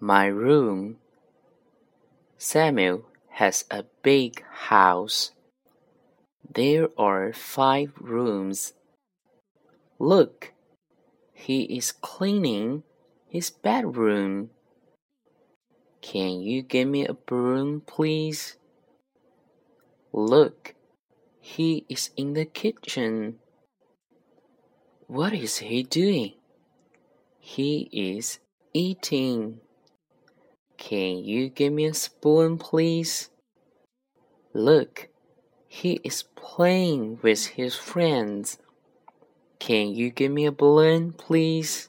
My room. Samuel has a big house. There are five rooms. Look, he is cleaning his bedroom. Can you give me a broom, please? Look, he is in the kitchen. What is he doing? He is eating. Can you give me a spoon, please? Look, he is playing with his friends. Can you give me a balloon, please?